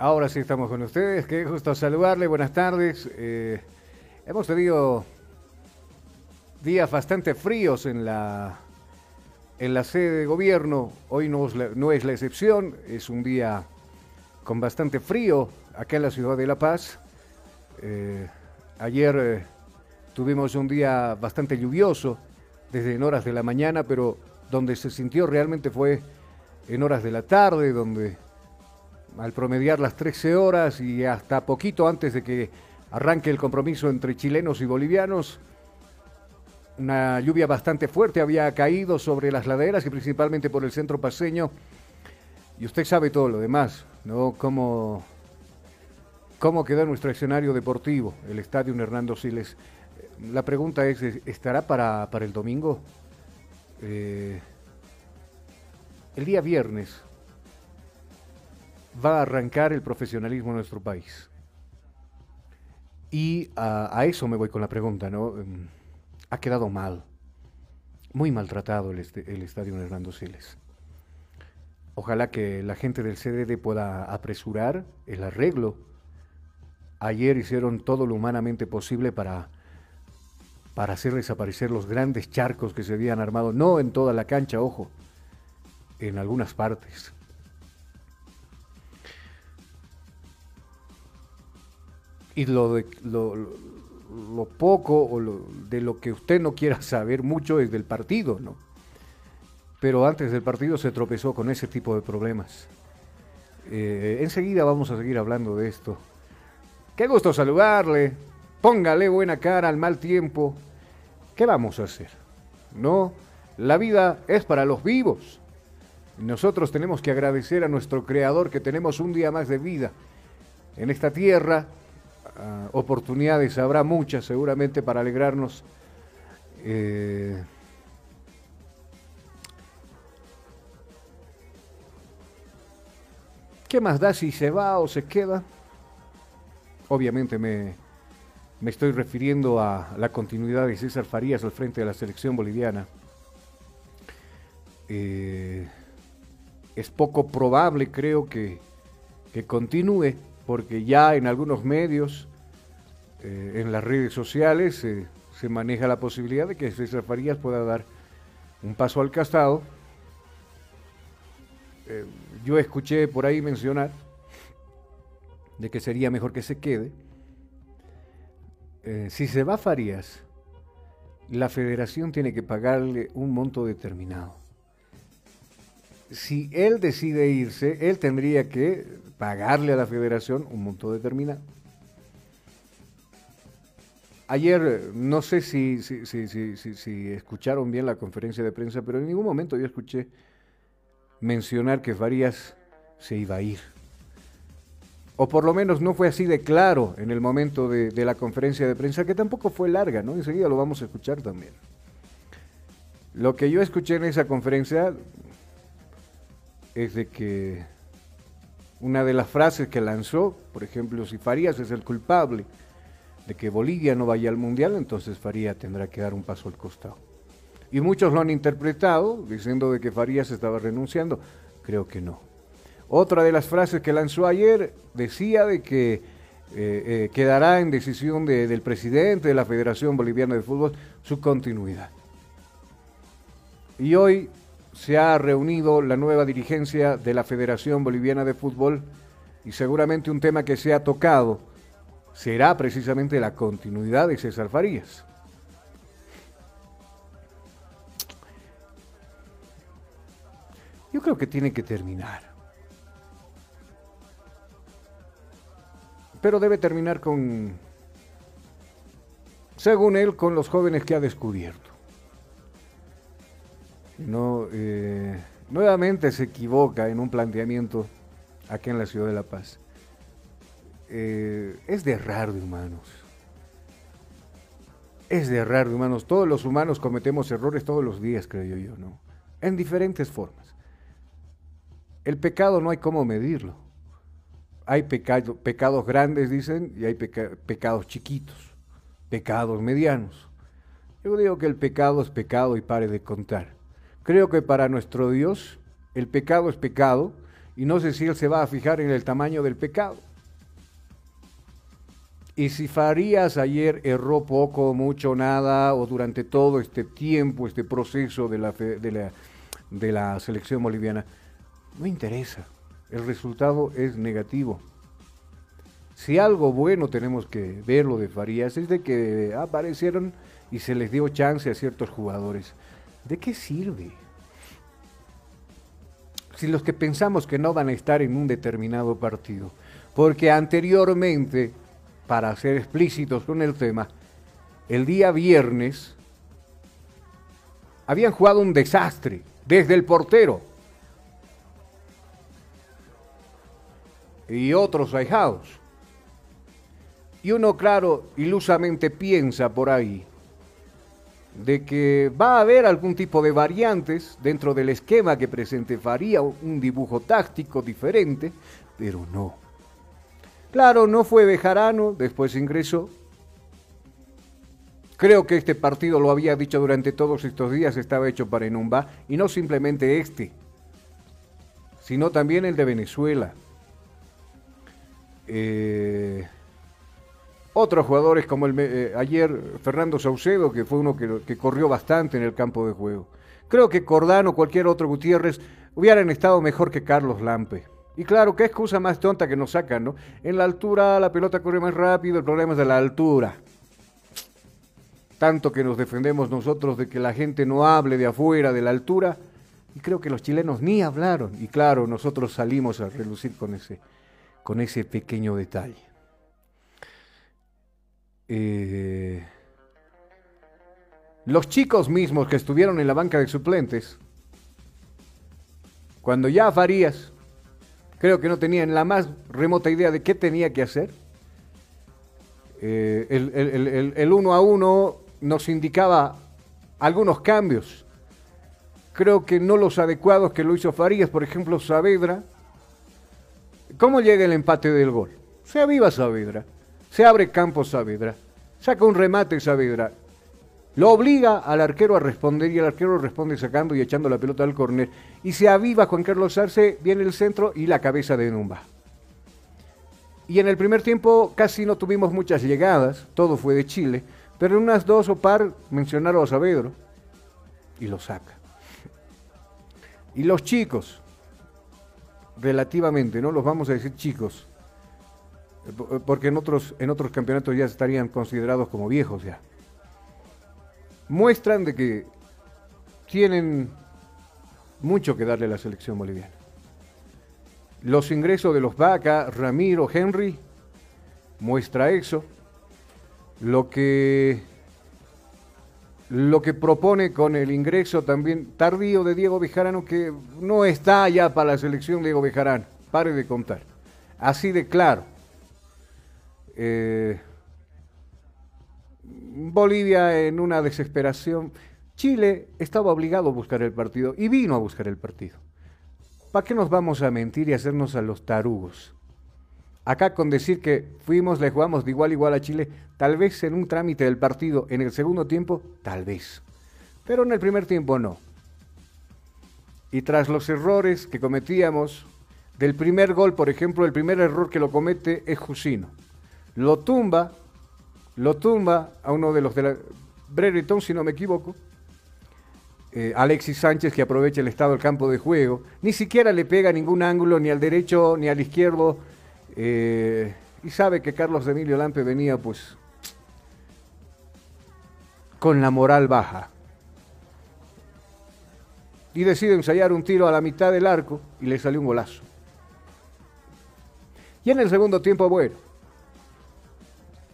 Ahora sí estamos con ustedes. Qué gusto saludarle. Buenas tardes. Eh, hemos tenido días bastante fríos en la, en la sede de gobierno. Hoy no es, la, no es la excepción. Es un día con bastante frío acá en la ciudad de La Paz. Eh, ayer eh, tuvimos un día bastante lluvioso desde en horas de la mañana, pero donde se sintió realmente fue en horas de la tarde, donde al promediar las 13 horas y hasta poquito antes de que arranque el compromiso entre chilenos y bolivianos, una lluvia bastante fuerte había caído sobre las laderas y principalmente por el centro paseño. Y usted sabe todo lo demás, ¿no? Cómo ¿Cómo queda nuestro escenario deportivo, el estadio Hernando Siles? La pregunta es, ¿estará para, para el domingo? Eh, el día viernes va a arrancar el profesionalismo en nuestro país. Y a, eso me voy con la pregunta, ¿no? Em, ha quedado mal, muy maltratado el, este, el estadio Hernando Siles. Ojalá que la gente del CDD pueda apresurar el arreglo. Ayer hicieron todo lo humanamente posible para, para hacer desaparecer los grandes charcos que se habían armado, no en toda la cancha, ojo, en algunas partes. Y lo, de, lo, poco o de lo que usted no quiera saber mucho es del partido, ¿no? Pero antes del partido se tropezó con ese tipo de problemas. Eh, enseguida vamos a seguir hablando de esto. Qué gusto saludarle. Póngale buena cara al mal tiempo. ¿Qué vamos a hacer? No, la vida es para los vivos. Nosotros tenemos que agradecer a nuestro Creador que tenemos un día más de vida en esta tierra Ah, oportunidades habrá muchas seguramente para alegrarnos. Eh, ¿Qué más da si se va o se queda? Obviamente me, me estoy refiriendo a la continuidad de César Farías al frente de la selección boliviana. Eh, es poco probable, creo, que, que continúe porque ya en algunos medios, eh, en las redes sociales, se maneja la posibilidad de que César Farías pueda dar un paso al castado. Eh, yo escuché por ahí mencionar de que sería mejor que se quede. Eh, si se va Farías, la federación tiene que pagarle un monto determinado. Si él decide irse, él tendría que pagarle a la federación un monto determinado. Ayer, no sé si, si, escucharon bien la conferencia de prensa, pero en ningún momento yo escuché mencionar que Farías se iba a ir. O por lo menos no fue así de claro en el momento de, de la conferencia de prensa, que tampoco fue larga, ¿no? Enseguida lo vamos a escuchar también. Lo que yo escuché en esa conferencia es de que una de las frases que lanzó, por ejemplo, si Farías es el culpable de que Bolivia no vaya al Mundial, entonces Farías tendrá que dar un paso al costado. Y muchos lo han interpretado diciendo de que Farías estaba renunciando. Creo que no. Otra de las frases que lanzó ayer decía de que eh, eh, quedará en decisión del presidente de la Federación Boliviana de Fútbol su continuidad. Y hoy se ha reunido la nueva dirigencia de la Federación Boliviana de Fútbol y seguramente un tema que se ha tocado será precisamente la continuidad de César Farías. Yo creo que tiene que terminar. Pero debe terminar con, según él, con los jóvenes que ha descubierto. No, eh, nuevamente se equivoca en un planteamiento aquí en la ciudad de La Paz. Eh, es de errar de humanos. Es de errar de humanos. Todos los humanos cometemos errores todos los días, creo yo, ¿no? En diferentes formas. El pecado no hay cómo medirlo. Hay pecados grandes, dicen, y hay pecados chiquitos, pecados medianos. Yo digo que el pecado es pecado y pare de contar. Creo que para nuestro Dios el pecado es pecado y no sé si Él se va a fijar en el tamaño del pecado. Y si Farías ayer erró poco, mucho, nada, o durante todo este tiempo, este proceso de la, de la, de la selección boliviana, no interesa. El resultado es negativo. Si algo bueno tenemos que ver lo de Farías es de que aparecieron y se les dio chance a ciertos jugadores. ¿De qué sirve? Si los que pensamos que no van a estar en un determinado partido, porque anteriormente, para ser explícitos con el tema, el día viernes habían jugado un desastre desde el portero y otros ahijados. Y uno, claro, ilusamente piensa por ahí de que va a haber algún tipo de variantes dentro del esquema que presente Faría, un dibujo táctico diferente, pero no. Claro, no fue Bejarano, después ingresó. Creo que este partido, lo había dicho durante todos estos días, estaba hecho para Enumba, y no simplemente este, sino también el de Venezuela. Eh, otros jugadores como el, eh, ayer Fernando Saucedo, que fue uno que, corrió bastante en el campo de juego. Creo que Cordano o cualquier otro Gutiérrez hubieran estado mejor que Carlos Lampe. Y claro, qué excusa más tonta que nos sacan, ¿no? En la altura la pelota corre más rápido, el problema es de la altura. Tanto que nos defendemos nosotros de que la gente no hable de afuera, de la altura. Y creo que los chilenos ni hablaron. Y claro, nosotros salimos a relucir con ese, con ese pequeño detalle. Eh, los chicos mismos que estuvieron en la banca de suplentes, cuando ya Farías, creo que no tenían la más remota idea de qué tenía que hacer, eh, el, el, uno a uno nos indicaba algunos cambios. Creo que no los adecuados que lo hizo Farías, por ejemplo, Saavedra. ¿Cómo llega el empate del gol? Se aviva Saavedra. Se abre campo Saavedra. Saca un remate Saavedra. Lo obliga al arquero a responder y el arquero responde sacando y echando la pelota al córner. Y se aviva Juan Carlos Arce, viene el centro y la cabeza de Numba. Y en el primer tiempo casi no tuvimos muchas llegadas, todo fue de Chile, pero en unas dos o par mencionaron a Saavedra y lo saca. Y los chicos, relativamente, no los vamos a decir chicos, porque en otros, en otros campeonatos ya estarían considerados como viejos ya. Muestran de que tienen mucho que darle a la selección boliviana. Los ingresos de los Vaca, Ramiro, Henry, muestra eso. Lo que, lo que propone con el ingreso también tardío de Diego Bejarano, que no está ya para la selección Diego Bejarano. Pare de contar. Así de claro. Eh, Bolivia en una desesperación. Chile estaba obligado a buscar el partido y vino a buscar el partido. ¿Para qué nos vamos a mentir y hacernos a los tarugos? Acá con decir que fuimos, le jugamos de igual a igual a Chile, tal vez en un trámite del partido, en el segundo tiempo, tal vez. Pero en el primer tiempo no. Y tras los errores que cometíamos, del primer gol, por ejemplo, el primer error que lo comete es Jusino lo tumba, lo tumba a uno de los de la Brereton, si no me equivoco, eh, Alexis Sánchez que aprovecha el estado del campo de juego, ni siquiera le pega ningún ángulo ni al derecho ni al izquierdo, eh, y sabe que Carlos Emilio Lampe venía pues con la moral baja. Y decide ensayar un tiro a la mitad del arco y le salió un golazo. Y en el segundo tiempo, bueno,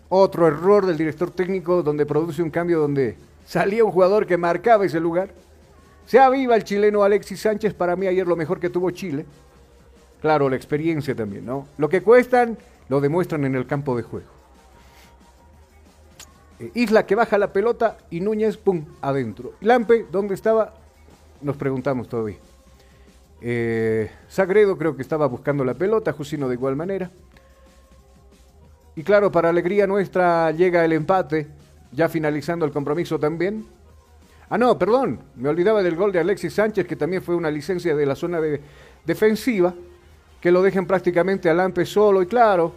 otro error del director técnico donde produce un cambio donde salía un jugador que marcaba ese lugar. Se aviva el chileno Alexis Sánchez, para mí ayer lo mejor que tuvo Chile. Claro, la experiencia también, ¿no? Lo que cuestan lo demuestran en el campo de juego. Eh, Isla que baja la pelota y Núñez, ¡pum!, adentro. Lampe, ¿dónde estaba? Nos preguntamos todavía. Eh, Sagredo creo que estaba buscando la pelota, Jusino de igual manera. Y claro, para alegría nuestra llega el empate, ya finalizando el compromiso también. Ah, no, perdón, me olvidaba del gol de Alexis Sánchez, que también fue una licencia de la zona de, defensiva, que lo dejan prácticamente al Lampe solo y claro,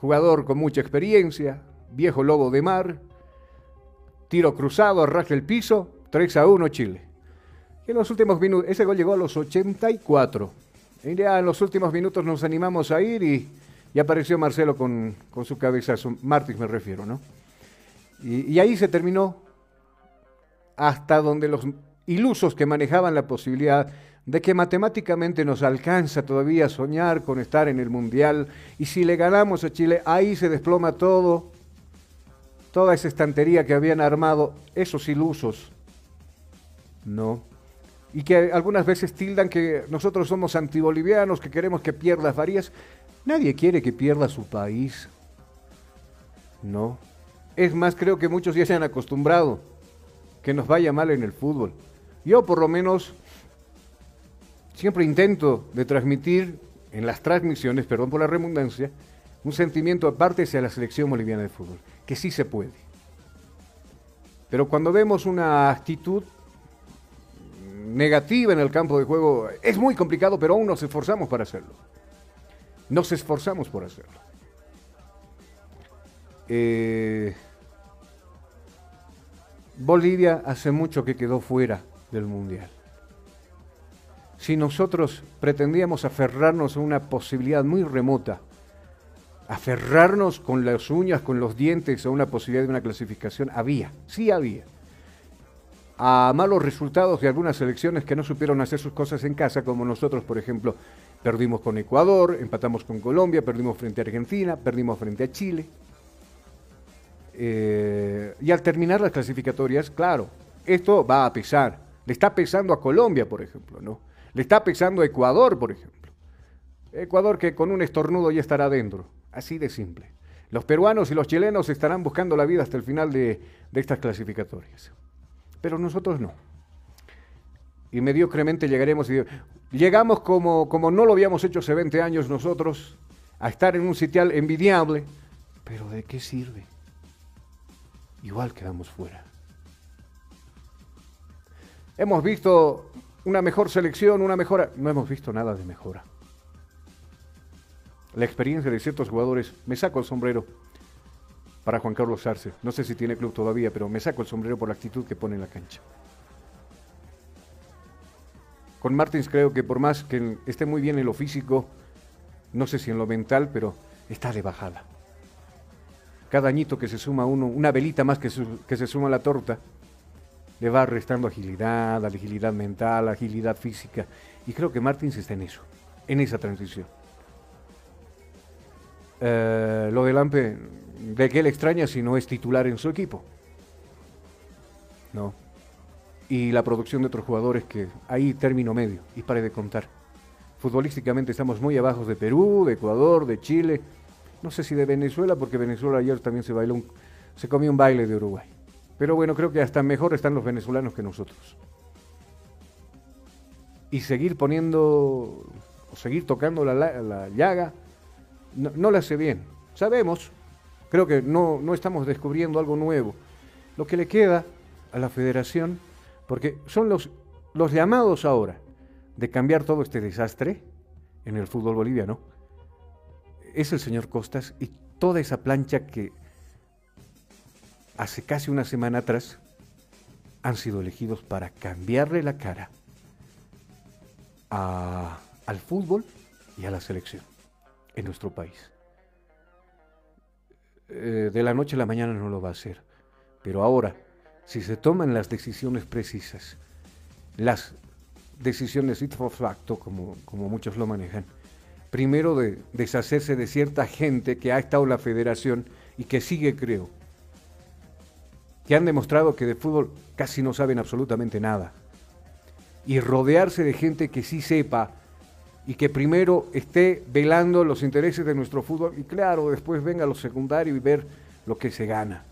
jugador con mucha experiencia, viejo lobo de mar, tiro cruzado, arrastra el piso, 3 a 1 Chile. Y en los últimos minutos, ese gol llegó a los 84. Y ya en los últimos minutos nos animamos a ir y y apareció Marcelo con, su cabezazo, Martins me refiero, ¿no? Y, ahí se terminó hasta donde los ilusos que manejaban la posibilidad de que matemáticamente nos alcanza todavía soñar con estar en el Mundial y si le ganamos a Chile, ahí se desploma todo, toda esa estantería que habían armado esos ilusos, ¿no? Y que algunas veces tildan que nosotros somos antibolivianos, que queremos que pierda Farías. Nadie quiere que pierda su país. No. Es más, creo que muchos ya se han acostumbrado que nos vaya mal en el fútbol. Yo por lo menos siempre intento de transmitir en las transmisiones, perdón por la redundancia, un sentimiento aparte hacia la selección boliviana de fútbol, que sí se puede. Pero cuando vemos una actitud negativa en el campo de juego, es muy complicado, pero aún nos esforzamos para hacerlo. Nos esforzamos por hacerlo. Eh, Bolivia hace mucho que quedó fuera del Mundial. Si nosotros pretendíamos aferrarnos a una posibilidad muy remota, aferrarnos con las uñas, con los dientes a una posibilidad de una clasificación, había, sí había. A malos resultados de algunas selecciones que no supieron hacer sus cosas en casa, como nosotros, por ejemplo, perdimos con Ecuador, empatamos con Colombia, perdimos frente a Argentina, perdimos frente a Chile. Eh, y al terminar las clasificatorias, claro, esto va a pesar. Le está pesando a Colombia, por ejemplo, ¿no? Le está pesando a Ecuador, por ejemplo. Ecuador que con un estornudo ya estará dentro. Así de simple. Los peruanos y los chilenos estarán buscando la vida hasta el final de, de estas clasificatorias. Pero nosotros no. Y mediocremente llegaremos y llegamos como, como no lo habíamos hecho hace 20 años nosotros, a estar en un sitial envidiable. Pero ¿de qué sirve? igual quedamos fuera. Hemos visto una mejor selección, una mejora. No hemos visto nada de mejora. La experiencia de ciertos jugadores, me saco el sombrero para Juan Carlos Arce. No sé si tiene club todavía, pero me saco el sombrero por la actitud que pone en la cancha. Con Martins creo que por más que esté muy bien en lo físico, no sé si en lo mental, pero está de bajada cada añito que se suma uno, una velita más que, se suma a la torta, le va restando agilidad, agilidad mental, agilidad física. Y creo que Martins está en eso, en esa transición. Eh, lo de Lampe, ¿de qué le extraña si no es titular en su equipo? No. Y la producción de otros jugadores que ahí término medio, y pare de contar. Futbolísticamente estamos muy abajo de Perú, de Ecuador, de Chile, no sé si de Venezuela, porque Venezuela ayer también se bailó un, se comió un baile de Uruguay. Pero bueno, creo que hasta mejor están los venezolanos que nosotros. Y seguir poniendo, o seguir tocando la, llaga, no, no la hace bien. Sabemos, creo que no, no estamos descubriendo algo nuevo. Lo que le queda a la federación, porque son los, los llamados ahora de cambiar todo este desastre en el fútbol boliviano es el señor Costas y toda esa plancha que hace casi una semana atrás han sido elegidos para cambiarle la cara al fútbol y a la selección en nuestro país. Eh, de la noche a la mañana no lo va a hacer, pero ahora, si se toman las decisiones precisas, las decisiones it facto, como, como muchos lo manejan, primero de deshacerse de cierta gente que ha estado en la federación y que sigue, creo, que han demostrado que de fútbol casi no saben absolutamente nada. Y rodearse de gente que sí sepa y que primero esté velando los intereses de nuestro fútbol y claro, después venga lo secundario y ver lo que se gana.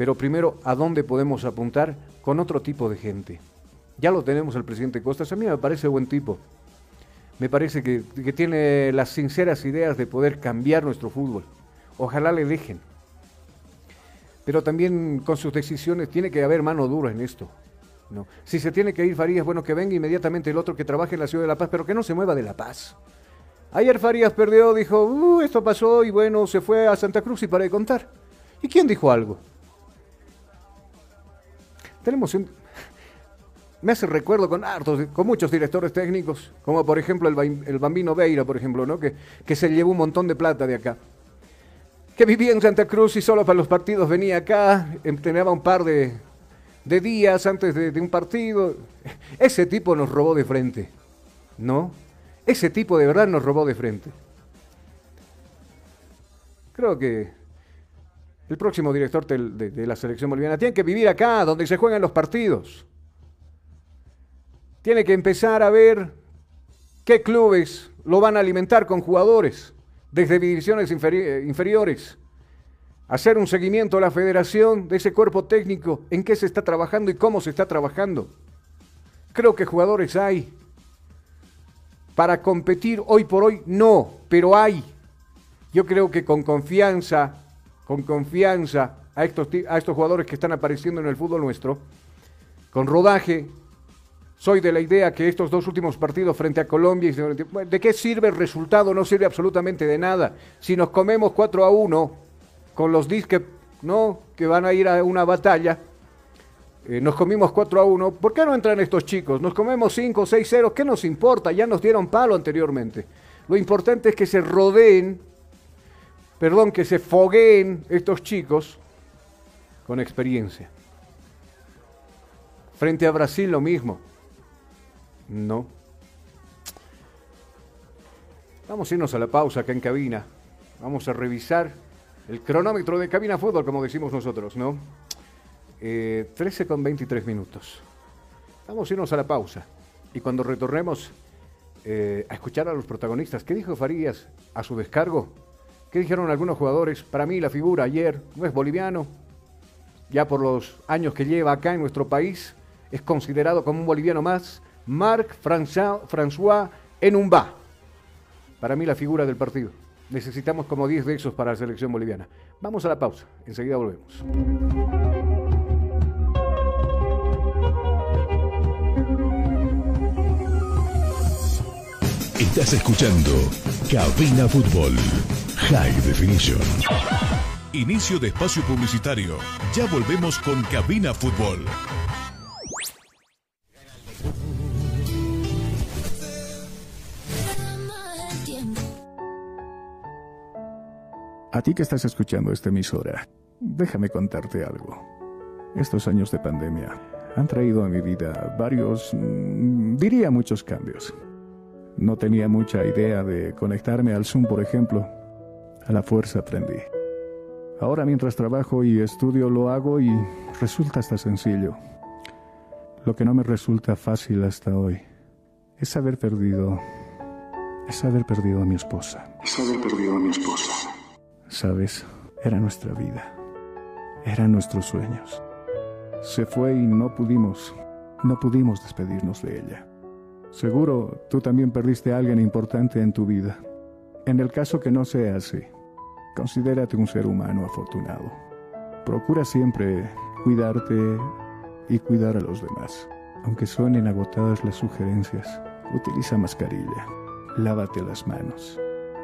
Pero primero, ¿a dónde podemos apuntar con otro tipo de gente? Ya lo tenemos el presidente Costas, a mí me parece buen tipo me parece que, tiene las sinceras ideas de poder cambiar nuestro fútbol. Ojalá le dejen. Pero también con sus decisiones tiene que haber mano dura en esto. ¿no? Si se tiene que ir Farías, bueno, que venga inmediatamente el otro que trabaje en la ciudad de La Paz, pero que no se mueva de La Paz. Ayer Farías perdió, dijo, uh, esto pasó y bueno, se fue a Santa Cruz y para de contar. ¿Y quién dijo algo? Tenemos un, me hace recuerdo con hartos, con muchos directores técnicos, como por ejemplo el, Bambino Veira, por ejemplo, ¿no? que, que se llevó un montón de plata de acá. Que vivía en Santa Cruz y solo para los partidos venía acá, entrenaba un par de, días antes de, de, un partido. Ese tipo nos robó de frente, ¿no? Ese tipo de verdad nos robó de frente. Creo que el próximo director de, la selección boliviana tiene que vivir acá, donde se juegan los partidos. Tiene que empezar a ver qué clubes lo van a alimentar con jugadores desde divisiones inferi- inferiores, hacer un seguimiento a la federación de ese cuerpo técnico, en qué se está trabajando y cómo se está trabajando. Creo que jugadores hay. Para competir hoy por hoy, no, pero hay. Yo creo que con confianza, con confianza a estos, a estos jugadores que están apareciendo en el fútbol nuestro, con rodaje, soy de la idea que estos dos últimos partidos frente a Colombia, ¿de qué sirve el resultado? No sirve absolutamente de nada. Si nos comemos 4 a 1 con los disques ¿no? que van a ir a una batalla, eh, nos comimos 4 a 1, ¿por qué no entran estos chicos? Nos comemos 5, 6, 0, ¿qué nos importa? Ya nos dieron palo anteriormente. Lo importante es que se rodeen, perdón, que se fogueen estos chicos con experiencia. Frente a Brasil lo mismo. No. Vamos a irnos a la pausa acá en cabina. Vamos a revisar el cronómetro de cabina fútbol, como decimos nosotros, ¿no? Eh, 13 con 23 minutos. Vamos a irnos a la pausa. Y cuando retornemos eh, a escuchar a los protagonistas, ¿qué dijo Farías a su descargo? ¿Qué dijeron algunos jugadores? Para mí la figura ayer no es boliviano, ya por los años que lleva acá en nuestro país, es considerado como un boliviano más. Marc François, Enumba. Para mí la figura del partido. Necesitamos como 10 de esos para la selección boliviana. Vamos a la pausa. Enseguida volvemos. Estás escuchando Cabina Fútbol High Definition. Inicio de espacio publicitario. Ya volvemos con Cabina Fútbol. A ti que estás escuchando esta emisora, déjame contarte algo. Estos años de pandemia han traído a mi vida varios, mm, diría muchos cambios. No tenía mucha idea de conectarme al Zoom, por ejemplo. A la fuerza aprendí. Ahora mientras trabajo y estudio lo hago y resulta hasta sencillo. Lo que no me resulta fácil hasta hoy es haber perdido, es haber perdido a mi esposa. Es haber perdido a mi esposa. Sabes, era nuestra vida. Eran nuestros sueños. Se fue y no pudimos, no pudimos despedirnos de ella. Seguro tú también perdiste a alguien importante en tu vida. En el caso que no sea así, considérate un ser humano afortunado. Procura siempre cuidarte y cuidar a los demás. Aunque suenen agotadas las sugerencias, utiliza mascarilla, lávate las manos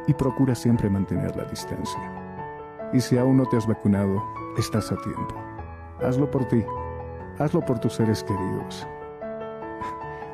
y procura siempre mantener la distancia. Y si aún no te has vacunado, estás a tiempo. Hazlo por ti, hazlo por tus seres queridos,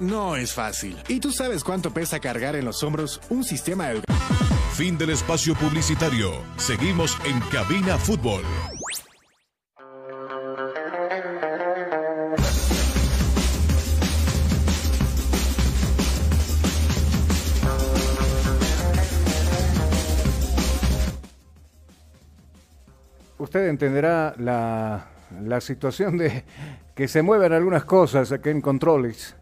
No es fácil. Y tú sabes cuánto pesa cargar en los hombros un sistema de Fin del espacio publicitario. Seguimos en Cabina Fútbol. Usted entenderá la, la situación de que se mueven algunas cosas aquí en Controles.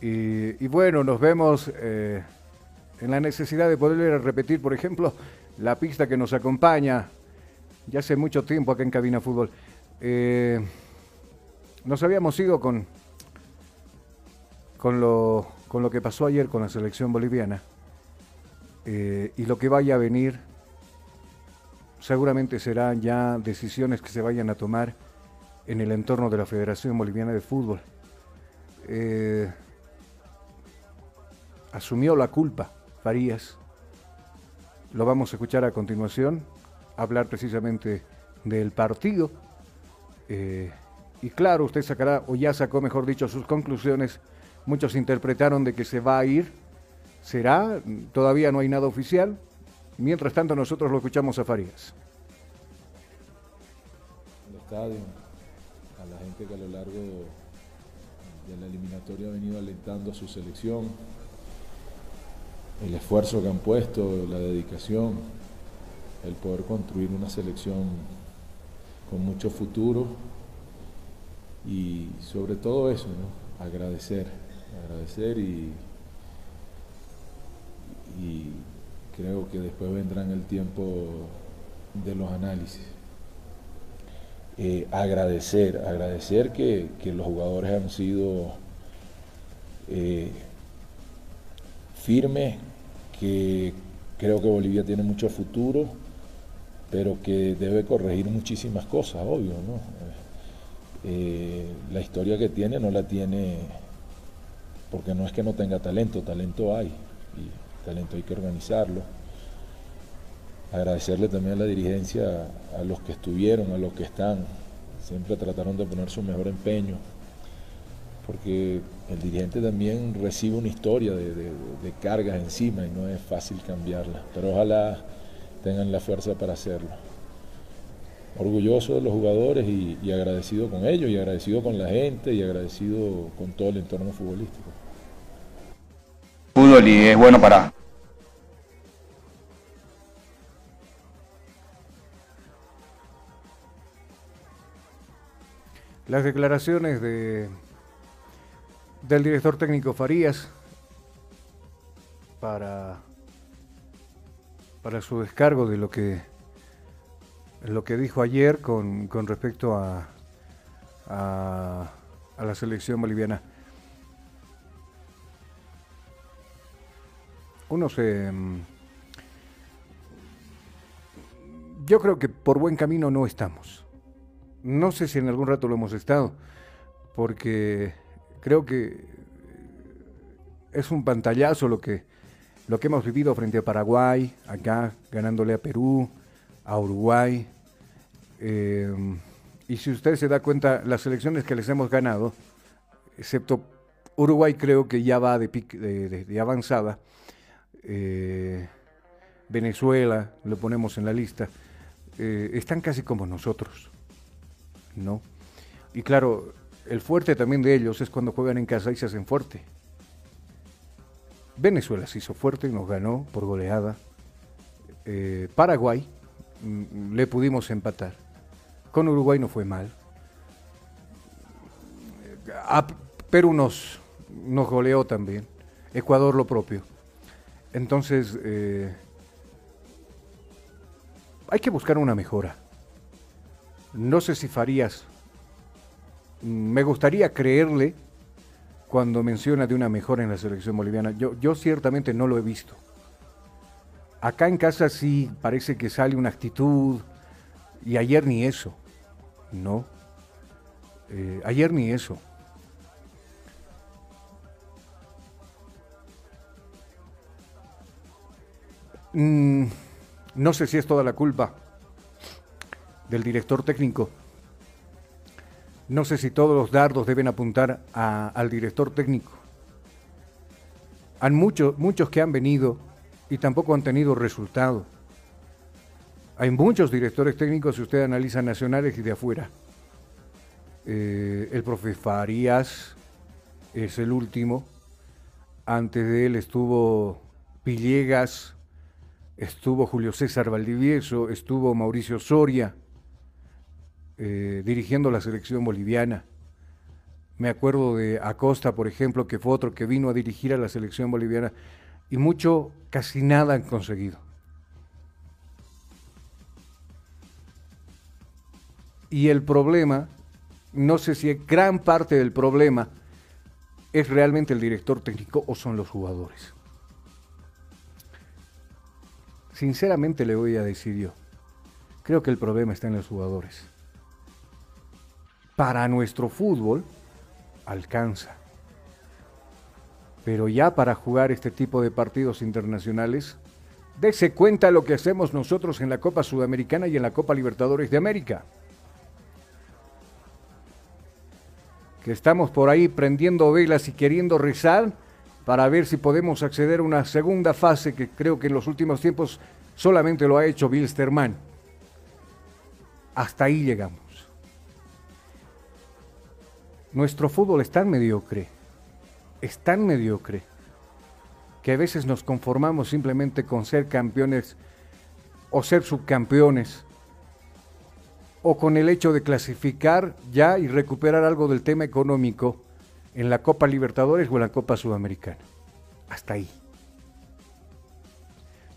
Y, bueno, nos vemos eh, en la necesidad de poder repetir, por ejemplo, la pista que nos acompaña ya hace mucho tiempo acá en Cabina Fútbol. Eh, nos habíamos ido con, con, lo, con lo que pasó ayer con la selección boliviana eh, y lo que vaya a venir seguramente serán ya decisiones que se vayan a tomar en el entorno de la Federación Boliviana de Fútbol. Asumió la culpa Farías. Lo vamos a escuchar a continuación, hablar precisamente del partido. Eh, y claro, usted sacará, o ya sacó, mejor dicho, sus conclusiones. Muchos interpretaron de que se va a ir. ¿Será? Todavía no hay nada oficial. Mientras tanto, nosotros lo escuchamos a Farías. El estadio la gente que a lo largo de la eliminatoria ha venido alentando a su selección. El esfuerzo que han puesto, la dedicación, el poder construir una selección con mucho futuro y sobre todo eso, ¿no? agradecer, agradecer y, y creo que después vendrán el tiempo de los análisis. Eh, agradecer, agradecer que, los jugadores han sido eh, firmes, que creo que Bolivia tiene mucho futuro, pero que debe corregir muchísimas cosas, obvio, ¿no? Eh, la historia que tiene no la tiene porque no es que no tenga talento, talento hay, y talento hay que organizarlo agradecerle también a la dirigencia, a los que estuvieron, a los que están, siempre trataron de poner su mejor empeño, porque el dirigente también recibe una historia de, cargas encima y no es fácil cambiarla, pero ojalá tengan la fuerza para hacerlo. Orgulloso de los jugadores y, y agradecido con ellos, y agradecido con la gente, y agradecido con todo el entorno futbolístico. Fútbol y es bueno para, Las declaraciones de, del director técnico Farías para, para su descargo de lo que, lo que dijo ayer con, con respecto a, a, a la selección boliviana. Uno se... Mm, yo creo que por buen camino no estamos. No sé si en algún rato lo hemos estado, porque creo que es un pantallazo lo que, lo que hemos vivido frente a Paraguay, acá ganándole a Perú, a Uruguay. Eh, y si usted se da cuenta, las elecciones que les hemos ganado, excepto Uruguay creo que ya va de, de, avanzada, eh, Venezuela, lo ponemos en la lista, eh, están casi como nosotros. ¿no? Y claro, el fuerte también de ellos es cuando juegan en casa y se hacen fuerte. Venezuela se hizo fuerte y nos ganó por goleada. Eh, Paraguay mm, le pudimos empatar. Con Uruguay no fue mal. A Perú nos, nos goleó también. Ecuador lo propio. Entonces, eh, hay que buscar una mejora. No sé si Farías, me gustaría creerle cuando menciona de una mejora en la selección boliviana. Yo, yo ciertamente no lo he visto. Acá en casa sí parece que sale una actitud y ayer ni eso, ¿no? Eh, ayer ni eso. Mm, no sé si es toda la culpa del director técnico. No sé si todos los dardos deben apuntar al director técnico. Han muchos, muchos que han venido y tampoco han tenido resultado. Hay muchos directores técnicos, si usted analiza nacionales y de afuera. Eh, el profe Farías es el último. Antes de él estuvo Pillegas, estuvo Julio César Valdivieso, estuvo Mauricio Soria. Eh, dirigiendo la selección boliviana. Me acuerdo de Acosta, por ejemplo, que fue otro que vino a dirigir a la selección boliviana y mucho, casi nada han conseguido. Y el problema, no sé si gran parte del problema es realmente el director técnico o son los jugadores. Sinceramente le voy a decir yo, creo que el problema está en los jugadores para nuestro fútbol alcanza. Pero ya para jugar este tipo de partidos internacionales, dése cuenta lo que hacemos nosotros en la Copa Sudamericana y en la Copa Libertadores de América. Que estamos por ahí prendiendo velas y queriendo rezar para ver si podemos acceder a una segunda fase que creo que en los últimos tiempos solamente lo ha hecho Bilsterman. Hasta ahí llegamos. Nuestro fútbol es tan mediocre, es tan mediocre, que a veces nos conformamos simplemente con ser campeones o ser subcampeones, o con el hecho de clasificar ya y recuperar algo del tema económico en la Copa Libertadores o en la Copa Sudamericana. Hasta ahí.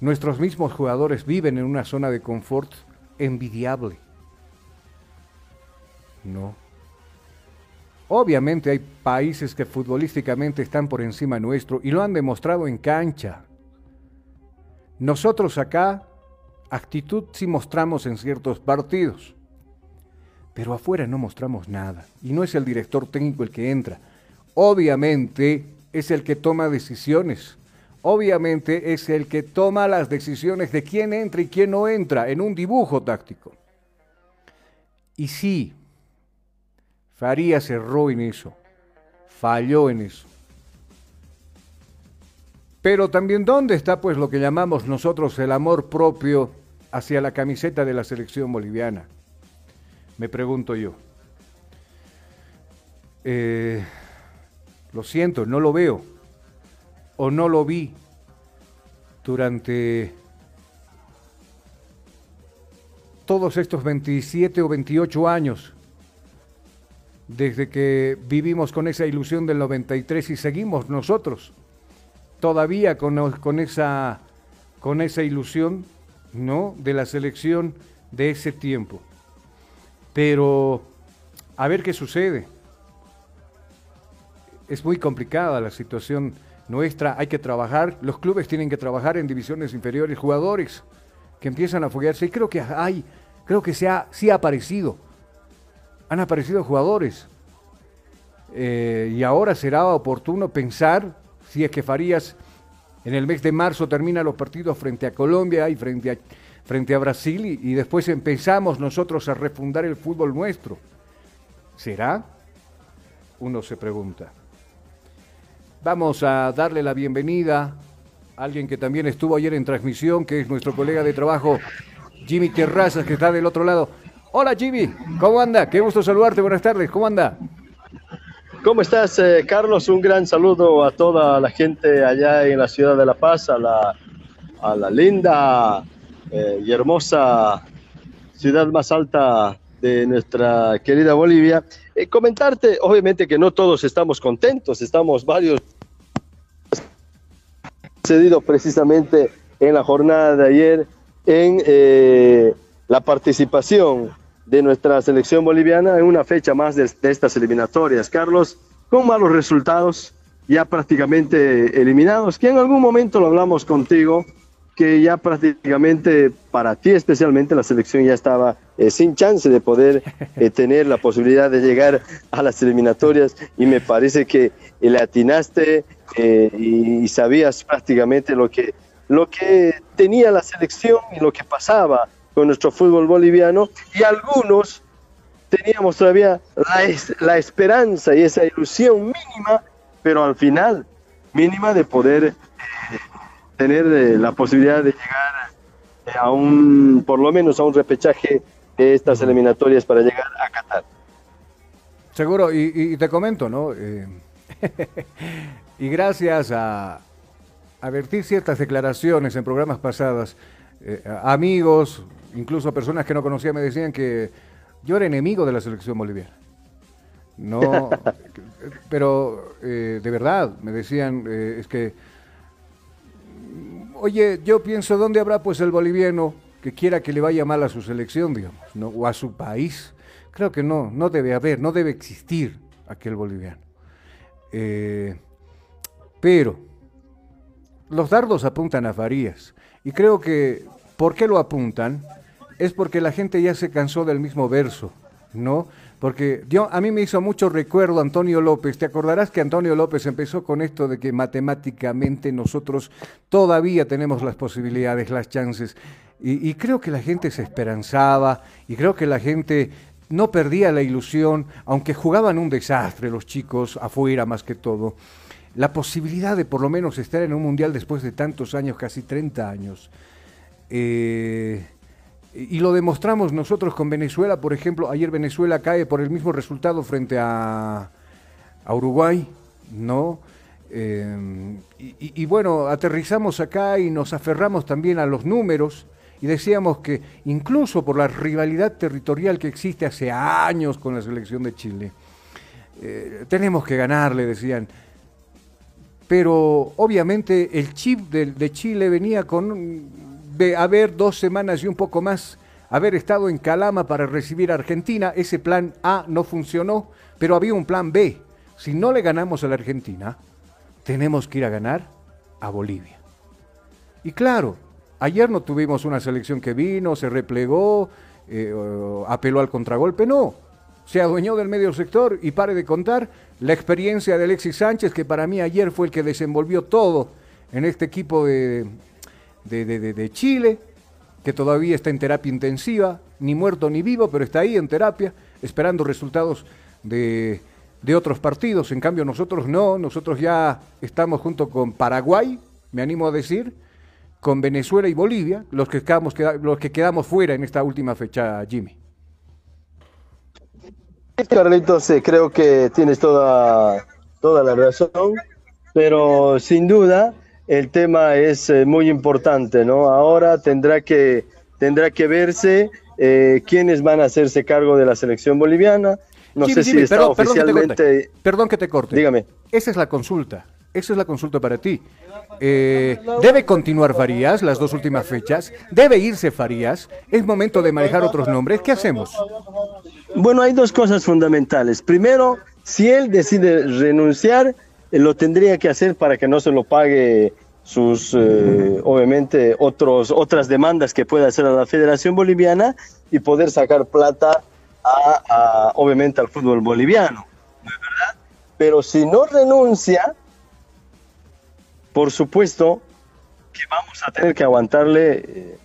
Nuestros mismos jugadores viven en una zona de confort envidiable. No. Obviamente hay países que futbolísticamente están por encima nuestro y lo han demostrado en cancha. Nosotros acá actitud sí mostramos en ciertos partidos, pero afuera no mostramos nada y no es el director técnico el que entra. Obviamente es el que toma decisiones obviamente es el que toma las decisiones de quién entra y quién no entra en un dibujo táctico. Y sí, Farías erró en eso, falló en eso. Pero también dónde está pues lo que llamamos nosotros el amor propio hacia la camiseta de la selección boliviana. Me pregunto yo. Eh, lo siento, no lo veo o no lo vi durante todos estos 27 o 28 años, desde que vivimos con esa ilusión del 93 y seguimos nosotros todavía con, esa, con esa ilusión ¿no? de la selección de ese tiempo. Pero a ver qué sucede. Es muy complicada la situación nuestra, hay que trabajar, los clubes tienen que trabajar en divisiones inferiores, jugadores que empiezan a foguearse, y creo que hay, creo que se ha, sí ha aparecido, han aparecido jugadores, eh, y ahora será oportuno pensar si es que Farías en el mes de marzo termina los partidos frente a Colombia y frente a, frente a Brasil y, y después empezamos nosotros a refundar el fútbol nuestro. ¿Será? Uno se pregunta. Vamos a darle la bienvenida a alguien que también estuvo ayer en transmisión, que es nuestro colega de trabajo, Jimmy Terrazas, que está del otro lado. Hola Jimmy, ¿cómo anda? Qué gusto saludarte, buenas tardes, ¿cómo anda? ¿Cómo estás, eh, Carlos? Un gran saludo a toda la gente allá en la ciudad de La Paz, a la, a la linda eh, y hermosa ciudad más alta de nuestra querida Bolivia. Eh, comentarte, obviamente que no todos estamos contentos, estamos varios sucedido precisamente en la jornada de ayer en la participación de nuestra selección boliviana en una fecha más de, de, estas eliminatorias. Carlos, con malos resultados, ya prácticamente eliminados, que en algún momento lo hablamos contigo, que ya prácticamente para ti especialmente la selección ya estaba eh, sin chance de poder eh, tener la posibilidad de llegar a las eliminatorias y me parece que le atinaste eh, y, y, sabías prácticamente lo que, lo que tenía la selección y lo que pasaba con nuestro fútbol boliviano y algunos teníamos todavía la, es, la esperanza y esa ilusión mínima, pero al final mínima de poder tener eh, la posibilidad de llegar eh, a un, por lo menos a un repechaje de estas eliminatorias para llegar a Qatar. Seguro, y, y te comento, ¿no? Eh, y gracias a, a vertir ciertas declaraciones en programas pasados, eh, amigos, incluso personas que no conocía, me decían que yo era enemigo de la selección boliviana. No, pero eh, de verdad, me decían, eh, es que oye, yo pienso, ¿dónde habrá pues el boliviano que quiera que le vaya mal a su selección, digamos, ¿no? o a su país? Creo que no, no debe haber, no debe existir aquel boliviano. Eh, pero los dardos apuntan a Farías. Y creo que, ¿por qué lo apuntan? Es porque la gente ya se cansó del mismo verso, ¿no? Porque yo, a mí me hizo mucho recuerdo Antonio López. Te acordarás que Antonio López empezó con esto de que matemáticamente nosotros todavía tenemos las posibilidades, las chances. Y, y creo que la gente se esperanzaba y creo que la gente no perdía la ilusión, aunque jugaban un desastre los chicos afuera más que todo. La posibilidad de por lo menos estar en un mundial después de tantos años, casi 30 años. Eh, y lo demostramos nosotros con Venezuela, por ejemplo, ayer Venezuela cae por el mismo resultado frente a, a Uruguay, ¿no? Eh, y, bueno, aterrizamos acá y nos aferramos también a los números y decíamos que incluso por la rivalidad territorial que existe hace años con la selección de Chile, eh, tenemos que ganarle, decían. Pero obviamente el chip de, de Chile venía con de haber dos semanas y un poco más haber estado en Calama para recibir a Argentina. Ese plan A no funcionó, pero había un plan B. Si no le ganamos a la Argentina, tenemos que ir a ganar a Bolivia. Y claro, ayer no tuvimos una selección que vino, se replegó, eh, apeló al contragolpe, no. Se adueñó del medio sector y pare de contar la experiencia de Alexis Sánchez, que para mí ayer fue el que desenvolvió todo en este equipo de, de, de, de Chile, que todavía está en terapia intensiva, ni muerto ni vivo, pero está ahí en terapia, esperando resultados de, de otros partidos. En cambio, nosotros no, nosotros ya estamos junto con Paraguay, me animo a decir, con Venezuela y Bolivia, los que quedamos, los que quedamos fuera en esta última fecha, Jimmy. Carlitos, eh, creo que tienes toda, toda la razón, pero sin duda el tema es eh, muy importante, ¿no? Ahora tendrá que, tendrá que verse eh, quiénes van a hacerse cargo de la selección boliviana. No Jimmy, sé Jimmy, si está perdón, perdón que te oficialmente... corte. Perdón que te corte. Dígame. Esa es la consulta. Esa es la consulta para ti. Eh, ¿Debe continuar Farías las dos últimas fechas? ¿Debe irse Farías? ¿Es momento de manejar otros nombres? ¿Qué hacemos? Bueno, hay dos cosas fundamentales. Primero, si él decide renunciar, eh, lo tendría que hacer para que no se lo pague sus, eh, obviamente, otros, otras demandas que pueda hacer a la Federación Boliviana y poder sacar plata, a, obviamente, al fútbol boliviano. ¿no es verdad? Pero si no renuncia, por supuesto que vamos a tener que aguantarle eh,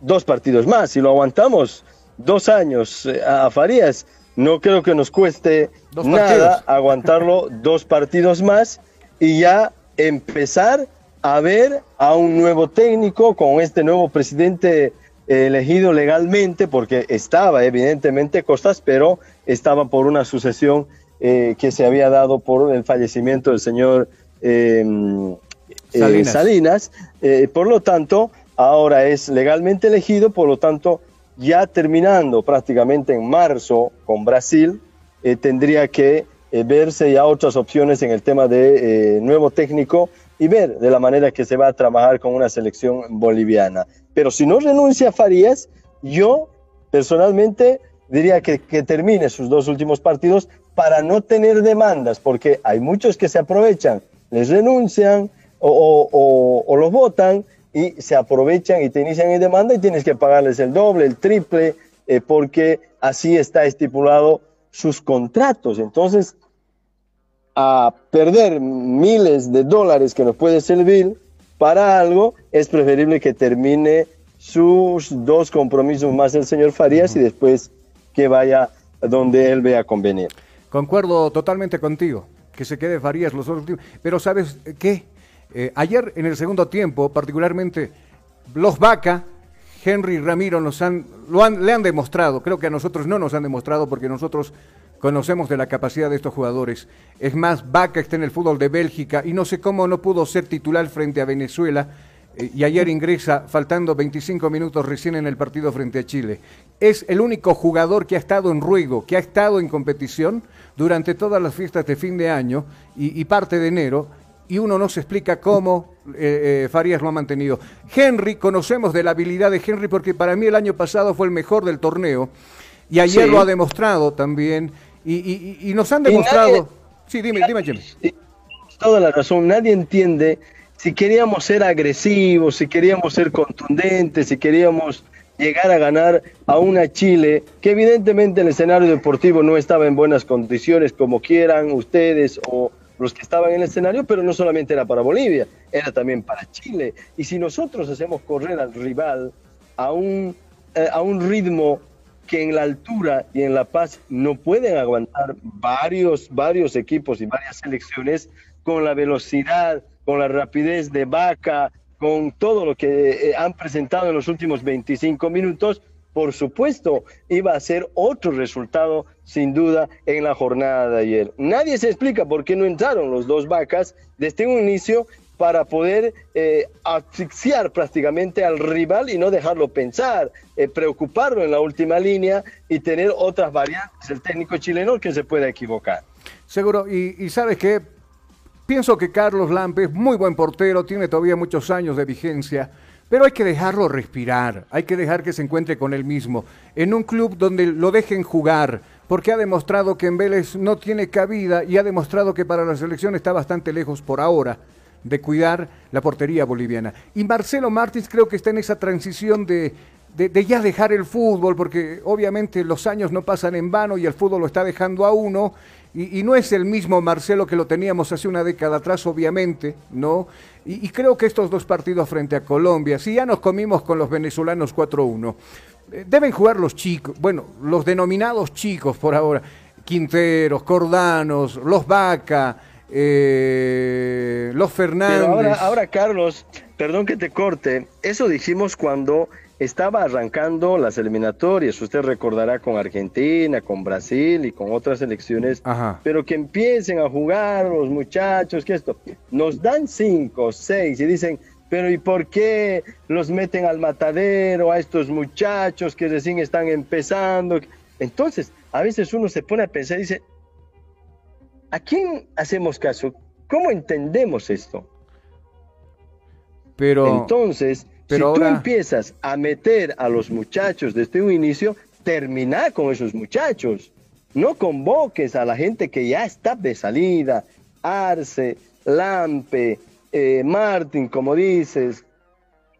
dos partidos más. Si lo aguantamos dos años eh, a Farías, no creo que nos cueste Dos nada partidos. aguantarlo dos partidos más y ya empezar a ver a un nuevo técnico con este nuevo presidente eh, elegido legalmente, porque estaba evidentemente Costas, pero estaba por una sucesión eh, que se había dado por el fallecimiento del señor Salinas. Salinas. Eh, por lo tanto, ahora es legalmente elegido, por lo tanto, ya terminando prácticamente en marzo con Brasil, eh, tendría que eh, verse ya otras opciones en el tema de eh, nuevo técnico y ver de la manera que se va a trabajar con una selección boliviana. Pero si no renuncia a Farías, yo personalmente diría que, que termine sus dos últimos partidos para no tener demandas, porque hay muchos que se aprovechan, les renuncian o, o- o- o los votan y se aprovechan y te inician en demanda y tienes que pagarles el doble, el triple, eh, porque así está estipulado sus contratos. Entonces, a perder miles de dólares que nos puede servir para algo, es preferible que termine sus dos compromisos más el señor Farías y después que vaya donde él vea convenir. Concuerdo totalmente contigo, que se quede Farías los dos últimos. Pero ¿sabes qué? Eh, ayer en el segundo tiempo, particularmente los Vaca, Henry Ramiro nos han, lo han, le han demostrado, creo que a nosotros no nos han demostrado porque nosotros conocemos de la capacidad de estos jugadores. Es más, Vaca está en el fútbol de Bélgica y no sé cómo no pudo ser titular frente a Venezuela y ayer ingresa faltando 25 minutos recién en el partido frente a Chile. Es el único jugador que ha estado en ruego, que ha estado en competición durante todas las fiestas de fin de año y, y parte de enero y uno no se explica cómo eh, eh, Farías lo ha mantenido. Henry, conocemos de la habilidad de Henry porque para mí el año pasado fue el mejor del torneo y ayer Sí. lo ha demostrado también y, y- nos han demostrado... nadie- Sí, dime, dime, Jimmy. toda la razón. Nadie entiende si queríamos ser agresivos, si queríamos ser contundentes, si queríamos llegar a ganar a una Chile que evidentemente el escenario deportivo no estaba en buenas condiciones como quieran ustedes o los que estaban en el escenario, pero no solamente era para Bolivia, era también para Chile. Y si nosotros hacemos correr al rival a un, eh, a un ritmo que en la altura y en la paz no pueden aguantar varios, varios equipos y varias selecciones con la velocidad, con la rapidez de Vaca, con todo lo que eh, han presentado en los últimos 25 minutos, por supuesto, iba a ser otro resultado, sin duda, en la jornada de ayer. Nadie se explica por qué no entraron los dos vacas desde un inicio para poder eh, asfixiar prácticamente al rival y no dejarlo pensar, eh, preocuparlo en la última línea y tener otras variantes. El técnico chileno que se pueda equivocar. Seguro, y, y sabes qué, pienso que Carlos Lampe es muy buen portero, tiene todavía muchos años de vigencia pero hay que dejarlo respirar, hay que dejar que se encuentre con él mismo, en un club donde lo dejen jugar, porque ha demostrado que en Vélez no tiene cabida y ha demostrado que para la selección está bastante lejos por ahora de cuidar la portería boliviana. Y Marcelo Martins creo que está en esa transición de, de, ya dejar el fútbol, porque obviamente los años no pasan en vano y el fútbol lo está dejando a uno, y, no es el mismo Marcelo que lo teníamos hace una década atrás, obviamente, ¿no? Y, creo que estos dos partidos frente a Colombia, si ya nos comimos con los venezolanos 4-1, eh, deben jugar los chicos, bueno, los denominados chicos por ahora, Quinteros, Cordanos, los Vaca, eh, los Fernández. ahora, ahora, Carlos, perdón que te corte, eso dijimos cuando estaba arrancando las eliminatorias, usted recordará con Argentina, con Brasil y con otras selecciones, pero que empiecen a jugar los muchachos, que esto, nos dan cinco, seis y dicen, pero ¿y por qué los meten al matadero a estos muchachos que recién están empezando? Entonces, a veces uno se pone a pensar y dice, ¿a quién hacemos caso? ¿Cómo entendemos esto? Pero entonces, si tú empiezas a meter a los muchachos desde un inicio, termina con esos muchachos. No convoques a la gente que ya está de salida. Arce, Lampe, eh, Martín, como dices,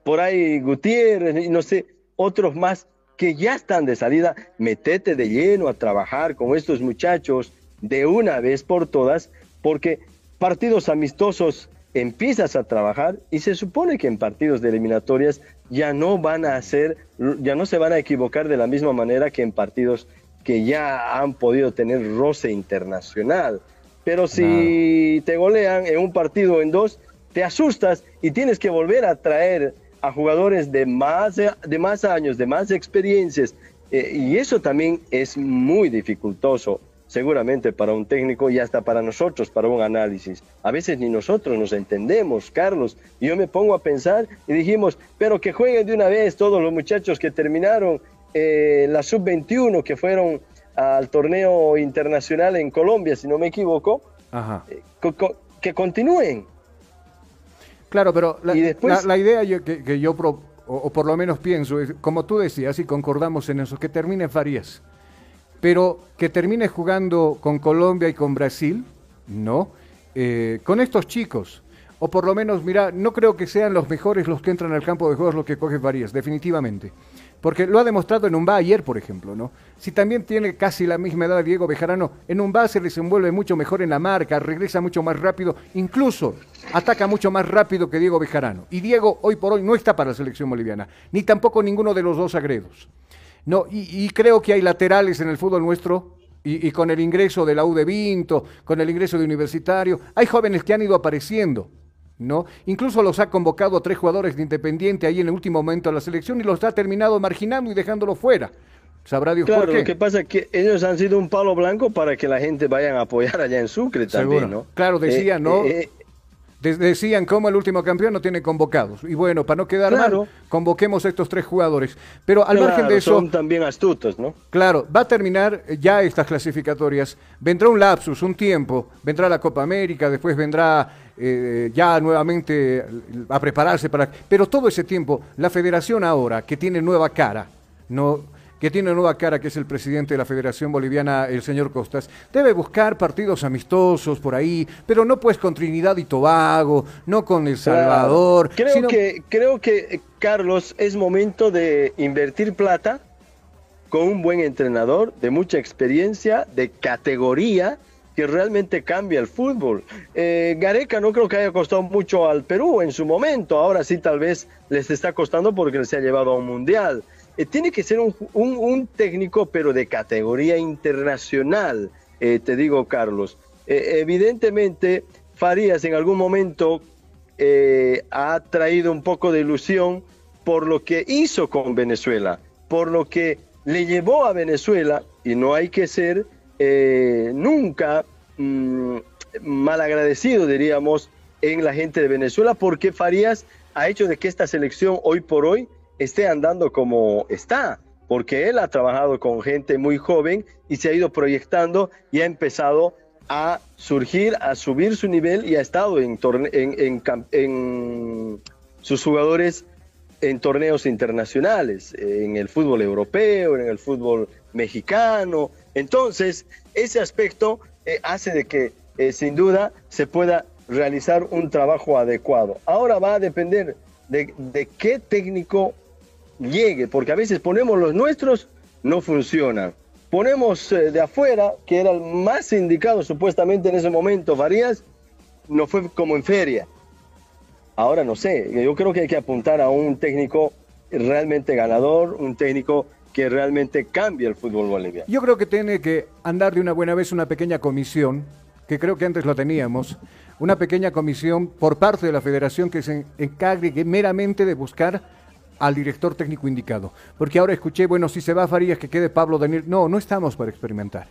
por ahí Gutiérrez, y no sé, otros más que ya están de salida. Metete de lleno a trabajar con estos muchachos de una vez por todas, porque partidos amistosos empiezas a trabajar y se supone que en partidos de eliminatorias ya no van a hacer, ya no se van a equivocar de la misma manera que en partidos que ya han podido tener roce internacional. Pero si te golean en un partido en dos, te asustas y tienes que volver a traer a jugadores de más, de más años, de más experiencias. Eh, y eso también es muy dificultoso seguramente para un técnico y hasta para nosotros, para un análisis. A veces ni nosotros nos entendemos, Carlos. Y yo me pongo a pensar y dijimos, pero que jueguen de una vez todos los muchachos que terminaron eh, la sub-21, que fueron al torneo internacional en Colombia, si no me equivoco, eh, que continúen. Claro, pero la, la, idea que, yo, o, por lo menos pienso, es, como tú decías, y concordamos en eso, que termine Farías pero que termine jugando con Colombia y con Brasil, no, eh, con estos chicos. O por lo menos, mira, no creo que sean los mejores los que entran al campo de juegos los que cogen Varías, definitivamente. Porque lo ha demostrado en un ayer, por ejemplo, ¿no? Si también tiene casi la misma edad Diego Bejarano, en un se desenvuelve mucho mejor en la marca, regresa mucho más rápido, incluso ataca mucho más rápido que Diego Bejarano. Y Diego hoy por hoy no está para la selección boliviana, ni tampoco ninguno de los dos agredos. No, y, creo que hay laterales en el fútbol nuestro, y, con el ingreso de la U de Vinto, con el ingreso de Universitario, hay jóvenes que han ido apareciendo. ¿No? Incluso los ha convocado a tres jugadores de Independiente ahí en el último momento de la selección y los ha terminado marginando y dejándolo fuera. Sabrá Dios claro, por qué. lo que pasa es que ellos han sido un palo blanco para que la gente vaya a apoyar allá en Sucre también, ¿no? Claro, decía, eh, ¿no? Eh, decían cómo el último campeón no tiene convocados. Y bueno, para no quedar mal, convoquemos a estos tres jugadores. Pero al margen de eso. Son también astutos, ¿no? Claro, va a terminar ya estas clasificatorias. Vendrá un lapsus, un tiempo. Vendrá la Copa América, después vendrá eh, ya nuevamente a prepararse para. Pero todo ese tiempo, la federación ahora, que tiene nueva cara, no que tiene nueva cara, que es el presidente de la Federación Boliviana, el señor Costas, debe buscar partidos amistosos por ahí, pero no pues con Trinidad y Tobago, no con El Salvador. Creo, que, creo que, Carlos, es momento de invertir plata con un buen entrenador de mucha experiencia, de categoría, que realmente cambia el fútbol. Eh, Gareca no creo que haya costado mucho al Perú en su momento, ahora sí tal vez les está costando porque se ha llevado a un mundial. Eh, tiene que ser un, técnico, pero de categoría internacional, eh, te digo, Carlos. Eh, evidentemente, Farías en algún momento ha traído un poco de ilusión por lo que hizo con Venezuela, por lo que le llevó a Venezuela, y no hay que ser nunca mm, malagradecido, diríamos, en la gente de Venezuela, porque Farías ha hecho de que esta selección hoy por hoy esté andando como está, porque él ha trabajado con gente muy joven y se ha ido proyectando y ha empezado a surgir, a subir su nivel y ha estado en, en, en sus jugadores en torneos internacionales, en el fútbol europeo, en el fútbol mexicano. Entonces, ese aspecto eh, hace de que eh, sin duda se pueda realizar un trabajo adecuado. Ahora va a depender de, de qué técnico llegue, porque a veces ponemos los nuestros, no funcionan. Ponemos eh, de afuera, que era el más indicado supuestamente en ese momento, Varías, no fue como en feria. Ahora no sé, yo creo que hay que apuntar a un técnico realmente ganador, un técnico que realmente cambie el fútbol boliviano. Yo creo que tiene que andar de una buena vez una pequeña comisión, que creo que antes lo teníamos, una pequeña comisión por parte de la federación que se encargue meramente de buscar al director técnico indicado. Porque ahora escuché, bueno, si se va Farías, que quede Pablo Daniel. No, no estamos para experimentar.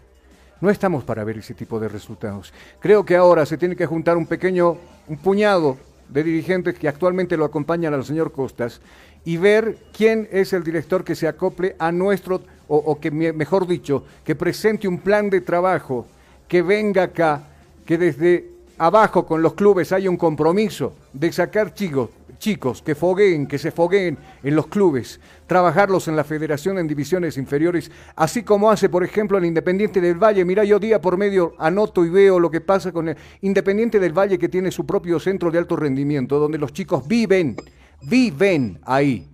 No estamos para ver ese tipo de resultados. Creo que ahora se tiene que juntar un pequeño, un puñado de dirigentes que actualmente lo acompañan al señor Costas y ver quién es el director que se acople a nuestro, o, que mejor dicho, que presente un plan de trabajo, que venga acá, que desde abajo con los clubes haya un compromiso de sacar chicos, chicos que fogueen, que se fogueen en los clubes, trabajarlos en la federación en divisiones inferiores, así como hace, por ejemplo, el Independiente del Valle. Mira, yo día por medio anoto y veo lo que pasa con el Independiente del Valle que tiene su propio centro de alto rendimiento, donde los chicos viven, viven ahí.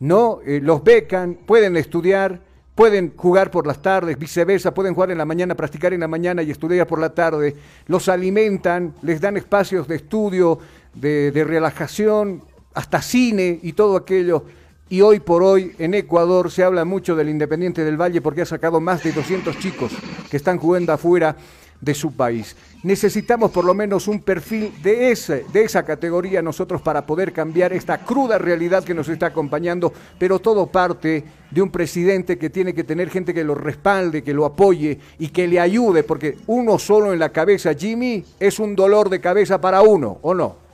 No eh, los becan, pueden estudiar, pueden jugar por las tardes, viceversa, pueden jugar en la mañana, practicar en la mañana y estudiar por la tarde, los alimentan, les dan espacios de estudio, de, relajación, hasta cine y todo aquello. Y hoy por hoy en Ecuador se habla mucho del Independiente del Valle porque ha sacado más de 200 chicos que están jugando afuera de su país. Necesitamos por lo menos un perfil de, ese, de esa categoría nosotros para poder cambiar esta cruda realidad que nos está acompañando, pero todo parte de un presidente que tiene que tener gente que lo respalde, que lo apoye y que le ayude, porque uno solo en la cabeza, Jimmy, es un dolor de cabeza para uno, ¿o no?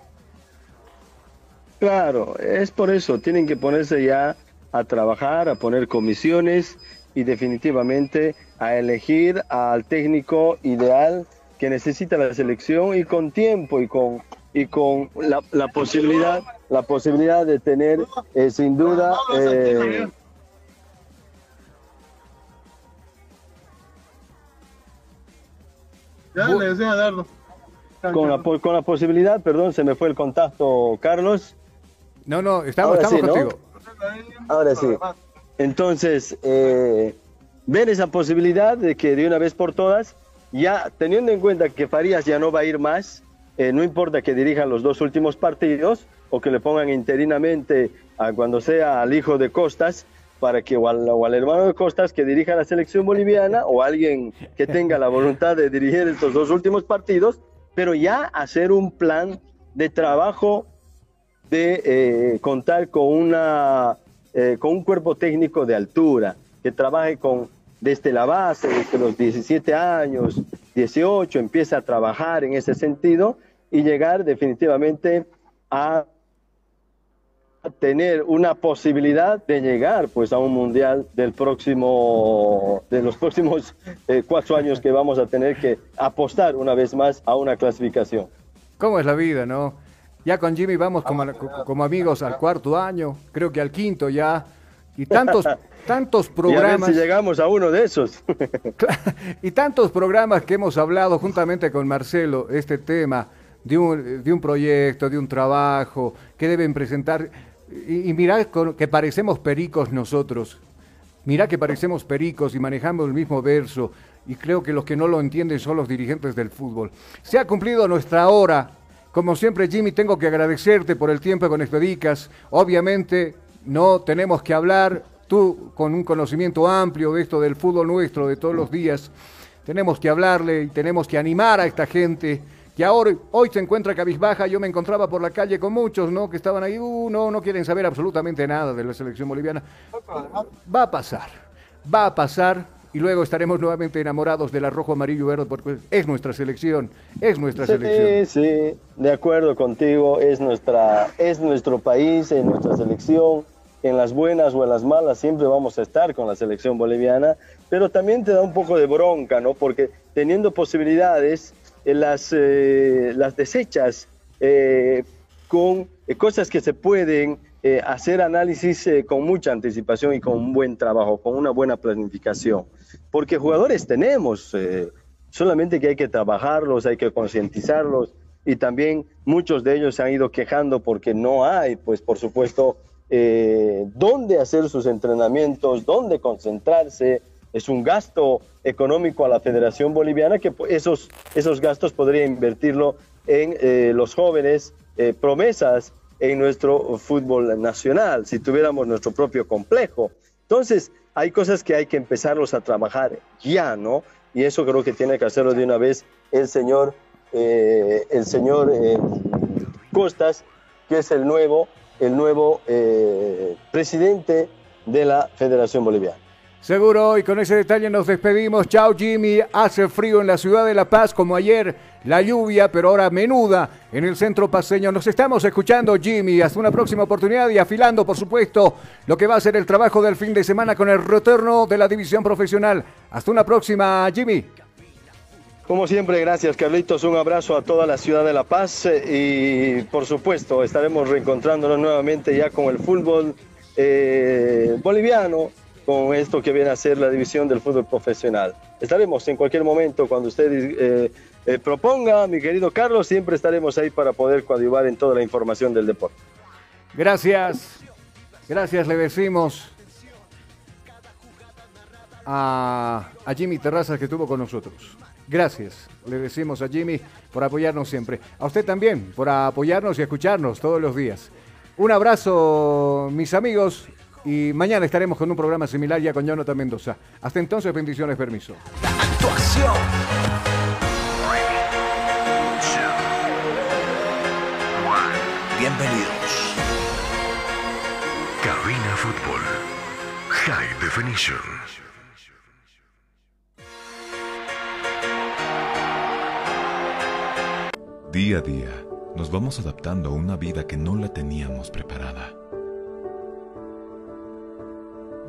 Claro, es por eso, tienen que ponerse ya a trabajar, a poner comisiones y definitivamente a elegir al técnico ideal que necesita la selección y con tiempo y con y con la, posibilidad la posibilidad de tener eh, sin duda eh, con la, con la posibilidad, perdón, se me fue el contacto, Carlos, no, no, estamos, estamos contigo. Ahora sí. Entonces, eh, ver esa posibilidad de que de una vez por todas, ya teniendo en cuenta que Farías ya no va a ir más, eh, no importa que dirijan los dos últimos partidos o que le pongan interinamente a cuando sea al hijo de Costas, para que o al, o al, hermano de Costas que dirija la selección boliviana o alguien que tenga la voluntad de dirigir estos dos últimos partidos, pero ya hacer un plan de trabajo de eh, contar con, una, eh, con un cuerpo técnico de altura, que trabaje con, desde la base, desde los 17 años, 18, empieza a trabajar en ese sentido y llegar definitivamente a tener una posibilidad de llegar pues a un mundial del próximo de los próximos eh, cuatro años que vamos a tener que apostar una vez más a una clasificación. ¿Cómo es la vida, no? Ya con Jimmy vamos como, como amigos al cuarto año, creo que al quinto ya. Y tantos, tantos programas. Y si llegamos a uno de esos. y tantos programas que hemos hablado juntamente con Marcelo, este tema de un, de un proyecto, de un trabajo, que deben presentar. Y, y mirad que parecemos pericos nosotros. Mirá que parecemos pericos y manejamos el mismo verso. Y creo que los que no lo entienden son los dirigentes del fútbol. Se ha cumplido nuestra hora como siempre, Jimmy, tengo que agradecerte por el tiempo que nos dedicas. Obviamente, no tenemos que hablar, tú con un conocimiento amplio de esto del fútbol nuestro de todos los días, tenemos que hablarle y tenemos que animar a esta gente que ahora, hoy se encuentra cabizbaja. Yo me encontraba por la calle con muchos, ¿no? Que estaban ahí, uh, no, no quieren saber absolutamente nada de la selección boliviana. Va a pasar, va a pasar y luego estaremos nuevamente enamorados del rojo, amarillo verde porque es nuestra selección, es nuestra Sí, selección. sí, de acuerdo contigo, es, nuestra, es nuestro país, es nuestra selección, en las buenas o en las malas siempre vamos a estar con la selección boliviana, pero también te da un poco de bronca, ¿no? Porque teniendo posibilidades, eh, las, eh, las desechas eh, con eh, cosas que se pueden eh, hacer análisis eh, con mucha anticipación y con un buen trabajo, con una buena planificación. Porque jugadores tenemos, eh, solamente que hay que trabajarlos, hay que concientizarlos y también muchos de ellos se han ido quejando porque no hay, pues por supuesto, dónde hacer sus entrenamientos, dónde concentrarse. Es un gasto económico a la Federación Boliviana que pues, esos, esos gastos podría invertirlo en los jóvenes promesas en nuestro fútbol nacional, si tuviéramos nuestro propio complejo. Entonces, hay cosas que hay que empezarlos a trabajar ya, ¿no? Y eso creo que tiene que hacerlo de una vez el señor, eh, el señor eh, Costas, que es el nuevo, el nuevo eh, presidente de la Federación Boliviana. Seguro, y con ese detalle nos despedimos. Chao Jimmy, hace frío en la ciudad de La Paz como ayer, la lluvia, pero ahora menuda en el centro paseño. Nos estamos escuchando Jimmy, hasta una próxima oportunidad y afilando, por supuesto, lo que va a ser el trabajo del fin de semana con el retorno de la división profesional. Hasta una próxima Jimmy. Como siempre, gracias Carlitos, un abrazo a toda la ciudad de La Paz eh, y por supuesto estaremos reencontrándonos nuevamente ya con el fútbol eh, boliviano, con esto que viene a ser la división del fútbol profesional. Estaremos en cualquier momento cuando usted eh, eh, proponga, mi querido Carlos, siempre estaremos ahí para poder coadyuvar en toda la información del deporte. Gracias, gracias le decimos a, a Jimmy Terrazas que estuvo con nosotros. Gracias, le decimos a Jimmy por apoyarnos siempre. A usted también, por apoyarnos y escucharnos todos los días. Un abrazo, mis amigos, y mañana estaremos con un programa similar ya con Jonathan Mendoza. Hasta entonces, bendiciones, permiso. Actuación. Bienvenidos. Cabina Fútbol. High Definition. Día a día, nos vamos adaptando a una vida que no la teníamos preparada.